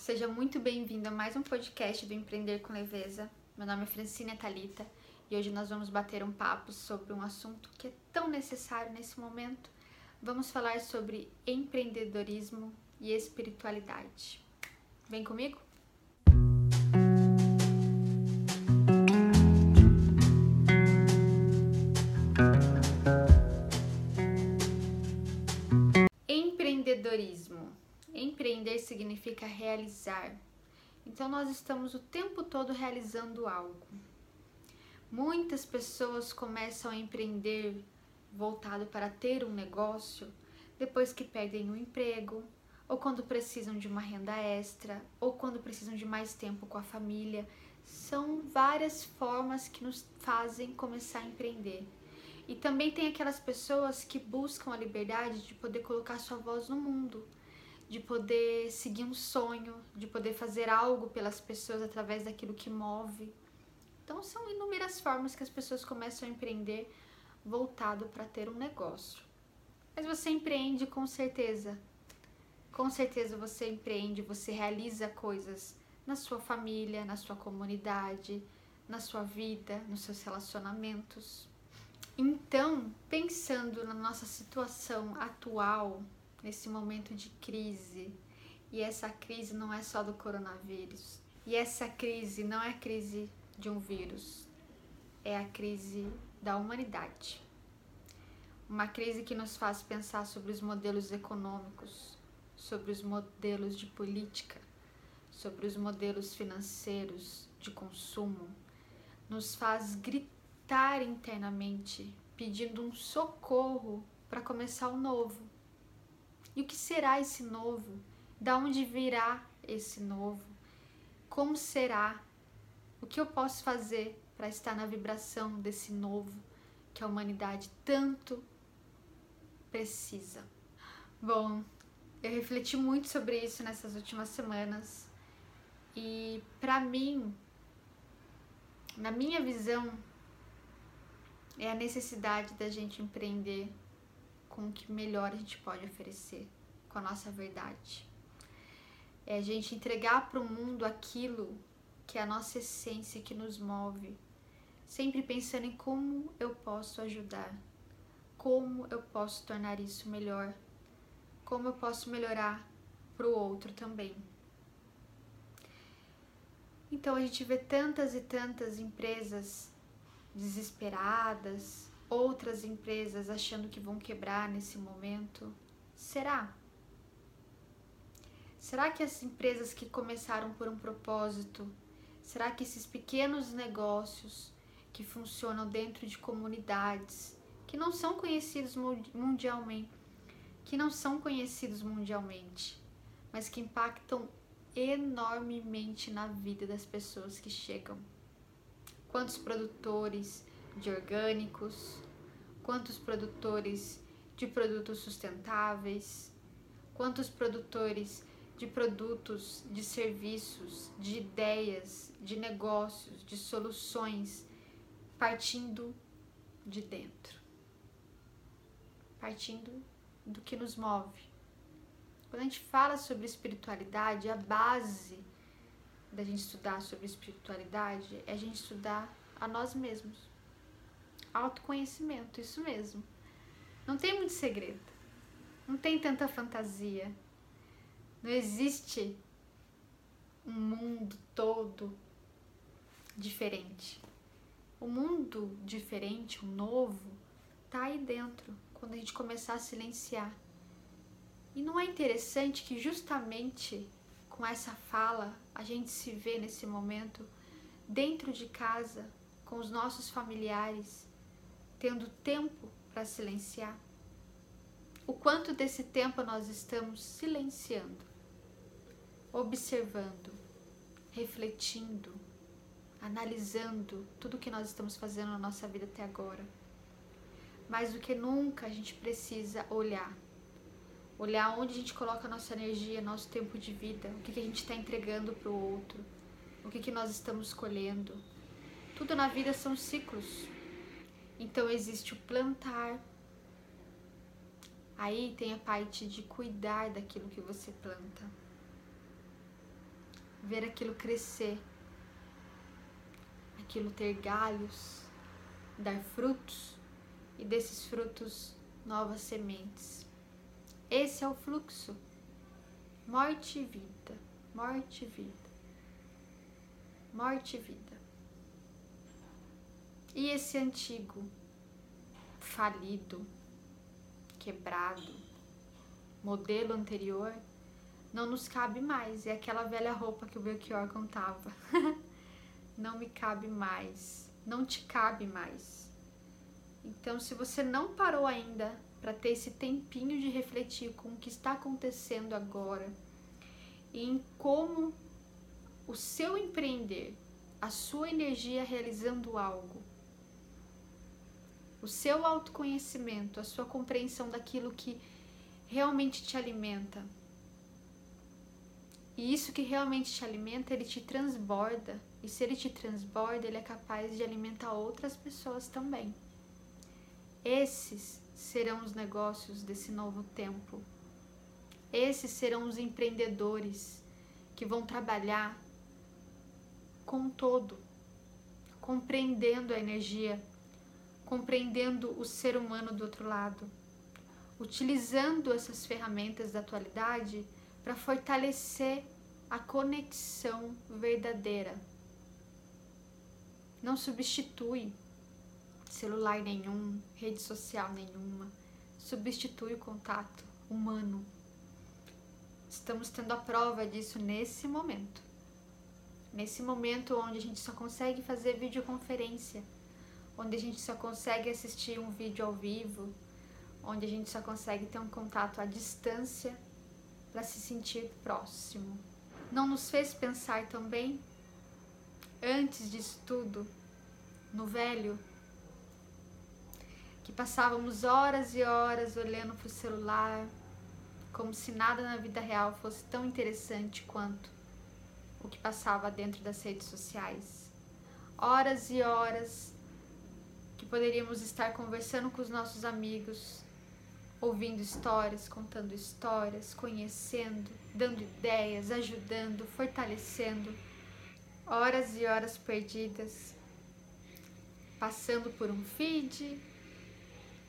seja muito bem-vindo a mais um podcast do Empreender com Leveza. Meu nome é Francine Talita e hoje nós vamos bater um papo sobre um assunto que é tão necessário nesse momento. Vamos falar sobre empreendedorismo e espiritualidade. Vem comigo? Empreender significa realizar. Então nós estamos o tempo todo realizando algo. Muitas pessoas começam a empreender voltado para ter um negócio depois que perdem o um emprego, ou quando precisam de uma renda extra, ou quando precisam de mais tempo com a família. São várias formas que nos fazem começar a empreender. E também tem aquelas pessoas que buscam a liberdade de poder colocar sua voz no mundo, de poder seguir um sonho, de poder fazer algo pelas pessoas através daquilo que move. Então são inúmeras formas que as pessoas começam a empreender voltado para ter um negócio. Mas você empreende com certeza. Com certeza você empreende, você realiza coisas na sua família, na sua comunidade, na sua vida, nos seus relacionamentos. Então, pensando na nossa situação atual, nesse momento de crise, e essa crise não é só do coronavírus, e essa crise não é crise de um vírus, é a crise da humanidade. Uma crise que nos faz pensar sobre os modelos econômicos, sobre os modelos de política, sobre os modelos financeiros de consumo, nos faz gritar internamente, pedindo um socorro para começar o novo. E o que será esse novo? Da onde virá esse novo? Como será? O que eu posso fazer para estar na vibração desse novo que a humanidade tanto precisa? Bom, eu refleti muito sobre isso nessas últimas semanas e para mim, na minha visão, é a necessidade da gente empreender com o que melhor a gente pode oferecer, com a nossa verdade. É a gente entregar para o mundo aquilo que é a nossa essência que nos move, sempre pensando em como eu posso ajudar, como eu posso tornar isso melhor, como eu posso melhorar para o outro também. Então a gente vê tantas e tantas empresas desesperadas, outras empresas achando que vão quebrar nesse momento? Será? Será que as empresas que começaram por um propósito, será que esses pequenos negócios que funcionam dentro de comunidades que não são conhecidos mundialmente, que não são conhecidos mundialmente, mas que impactam enormemente na vida das pessoas que chegam quantos produtores de orgânicos, quantos produtores de produtos sustentáveis, quantos produtores de produtos, de serviços, de ideias, de negócios, de soluções, partindo de dentro, partindo do que nos move. Quando a gente fala sobre espiritualidade, a base da gente estudar sobre espiritualidade é a gente estudar a nós mesmos. Autoconhecimento, isso mesmo. Não tem muito segredo. Não tem tanta fantasia. Não existe um mundo todo diferente. O mundo diferente, o novo, tá aí dentro quando a gente começar a silenciar. E não é interessante que justamente com essa fala, a gente se vê nesse momento dentro de casa, com os nossos familiares, tendo tempo para silenciar. O quanto desse tempo nós estamos silenciando, observando, refletindo, analisando tudo que nós estamos fazendo na nossa vida até agora. Mais do que nunca a gente precisa olhar olhar onde a gente coloca a nossa energia, nosso tempo de vida, o que, que a gente está entregando para o outro, o que, que nós estamos escolhendo. Tudo na vida são ciclos. Então existe o plantar. Aí tem a parte de cuidar daquilo que você planta. ver aquilo crescer, aquilo ter galhos, dar frutos e desses frutos novas sementes. Esse é o fluxo. Morte e vida, morte e vida, morte e vida. E esse antigo, falido, quebrado, modelo anterior, não nos cabe mais. É aquela velha roupa que o Belchior contava. não me cabe mais. Não te cabe mais. Então, se você não parou ainda para ter esse tempinho de refletir com o que está acontecendo agora e em como o seu empreender, a sua energia realizando algo, o seu autoconhecimento, a sua compreensão daquilo que realmente te alimenta. E isso que realmente te alimenta, ele te transborda. E se ele te transborda, ele é capaz de alimentar outras pessoas também. Esses serão os negócios desse novo tempo. Esses serão os empreendedores que vão trabalhar com todo, compreendendo a energia, compreendendo o ser humano do outro lado, utilizando essas ferramentas da atualidade para fortalecer a conexão verdadeira. Não substitui celular nenhum, rede social nenhuma, substitui o contato humano. Estamos tendo a prova disso nesse momento. Nesse momento onde a gente só consegue fazer videoconferência, onde a gente só consegue assistir um vídeo ao vivo, onde a gente só consegue ter um contato à distância para se sentir próximo. Não nos fez pensar também, antes disso tudo, no velho, que passávamos horas e horas olhando para o celular, como se nada na vida real fosse tão interessante quanto o que passava dentro das redes sociais. Horas e horas que poderíamos estar conversando com os nossos amigos, ouvindo histórias, contando histórias, conhecendo, dando ideias, ajudando, fortalecendo. Horas e horas perdidas, passando por um feed,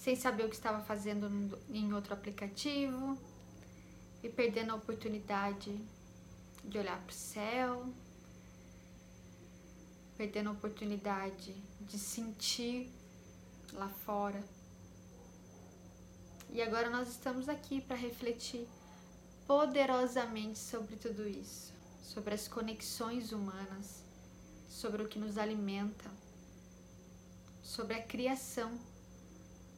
sem saber o que estava fazendo em outro aplicativo e perdendo a oportunidade de olhar para o céu, perdendo a oportunidade de sentir lá fora e agora nós estamos aqui para refletir poderosamente sobre tudo isso, sobre as conexões humanas, sobre o que nos alimenta, sobre a criação.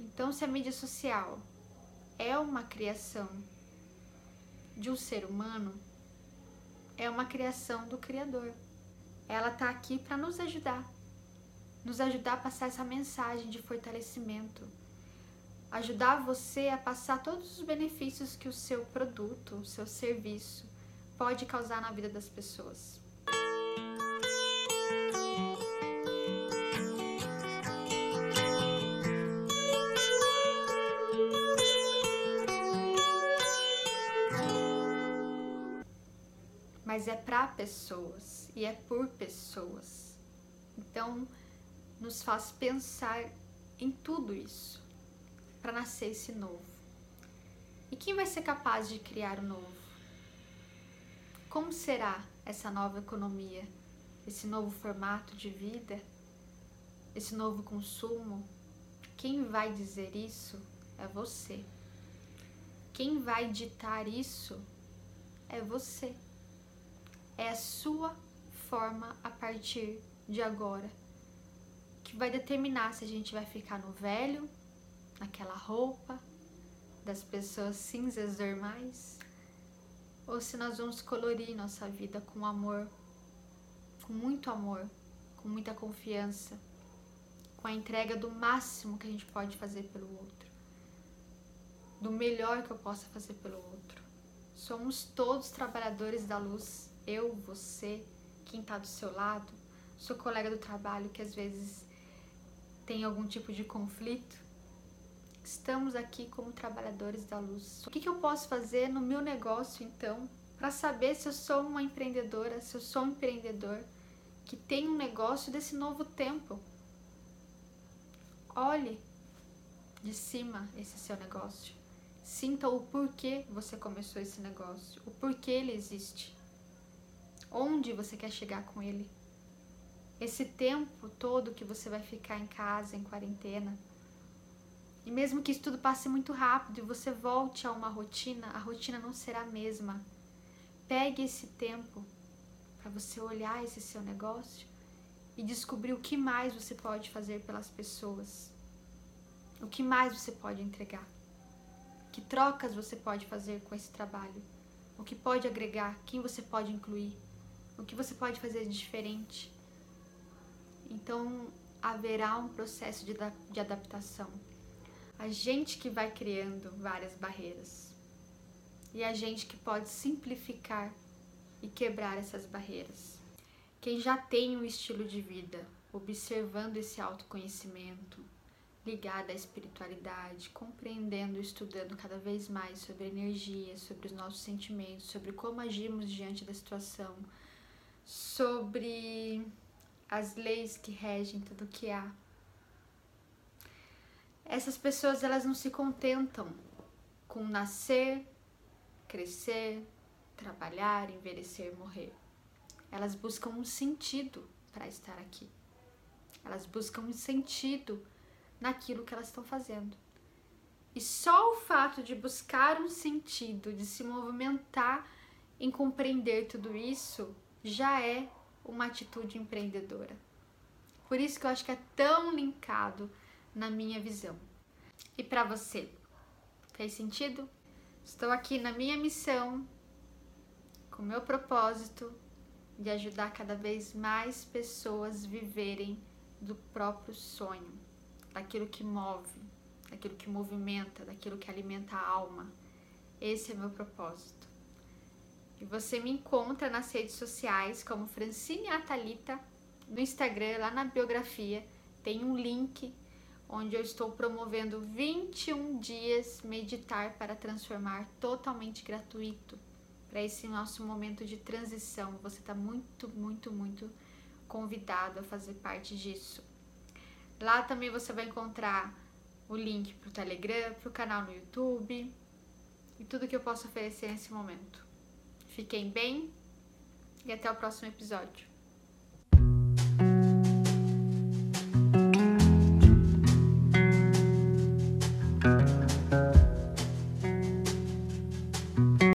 Então, se a mídia social é uma criação de um ser humano, é uma criação do Criador. Ela está aqui para nos ajudar, nos ajudar a passar essa mensagem de fortalecimento ajudar você a passar todos os benefícios que o seu produto, o seu serviço pode causar na vida das pessoas. Mas é para pessoas e é por pessoas. Então, nos faz pensar em tudo isso para nascer esse novo? E quem vai ser capaz de criar o novo? Como será essa nova economia, esse novo formato de vida, esse novo consumo? Quem vai dizer isso é você. Quem vai ditar isso é você. É a sua forma a partir de agora que vai determinar se a gente vai ficar no velho naquela roupa das pessoas cinzas normais, ou se nós vamos colorir nossa vida com amor, com muito amor, com muita confiança, com a entrega do máximo que a gente pode fazer pelo outro, do melhor que eu possa fazer pelo outro. Somos todos trabalhadores da luz, eu, você, quem está do seu lado, seu colega do trabalho que às vezes tem algum tipo de conflito Estamos aqui como trabalhadores da luz. O que, que eu posso fazer no meu negócio então para saber se eu sou uma empreendedora, se eu sou um empreendedor que tem um negócio desse novo tempo. Olhe de cima esse seu negócio. Sinta o porquê você começou esse negócio, o porquê ele existe. Onde você quer chegar com ele? Esse tempo todo que você vai ficar em casa, em quarentena. E mesmo que isso tudo passe muito rápido e você volte a uma rotina, a rotina não será a mesma. Pegue esse tempo para você olhar esse seu negócio e descobrir o que mais você pode fazer pelas pessoas. O que mais você pode entregar. Que trocas você pode fazer com esse trabalho? O que pode agregar? Quem você pode incluir? O que você pode fazer diferente? Então haverá um processo de, de adaptação. A gente que vai criando várias barreiras e a gente que pode simplificar e quebrar essas barreiras. Quem já tem um estilo de vida, observando esse autoconhecimento, ligado à espiritualidade, compreendendo estudando cada vez mais sobre energia, sobre os nossos sentimentos, sobre como agimos diante da situação, sobre as leis que regem tudo que há. Essas pessoas elas não se contentam com nascer, crescer, trabalhar, envelhecer, morrer. Elas buscam um sentido para estar aqui. Elas buscam um sentido naquilo que elas estão fazendo. E só o fato de buscar um sentido, de se movimentar em compreender tudo isso, já é uma atitude empreendedora. Por isso que eu acho que é tão linkado na minha visão. E para você, fez sentido? Estou aqui na minha missão, com meu propósito de ajudar cada vez mais pessoas viverem do próprio sonho, daquilo que move, daquilo que movimenta, daquilo que alimenta a alma. Esse é meu propósito. E você me encontra nas redes sociais como Francine Atalita, no Instagram, lá na biografia, tem um link onde eu estou promovendo 21 dias meditar para transformar totalmente gratuito para esse nosso momento de transição. Você está muito, muito, muito convidado a fazer parte disso. Lá também você vai encontrar o link para o Telegram, para o canal no YouTube e tudo que eu posso oferecer nesse momento. Fiquem bem e até o próximo episódio.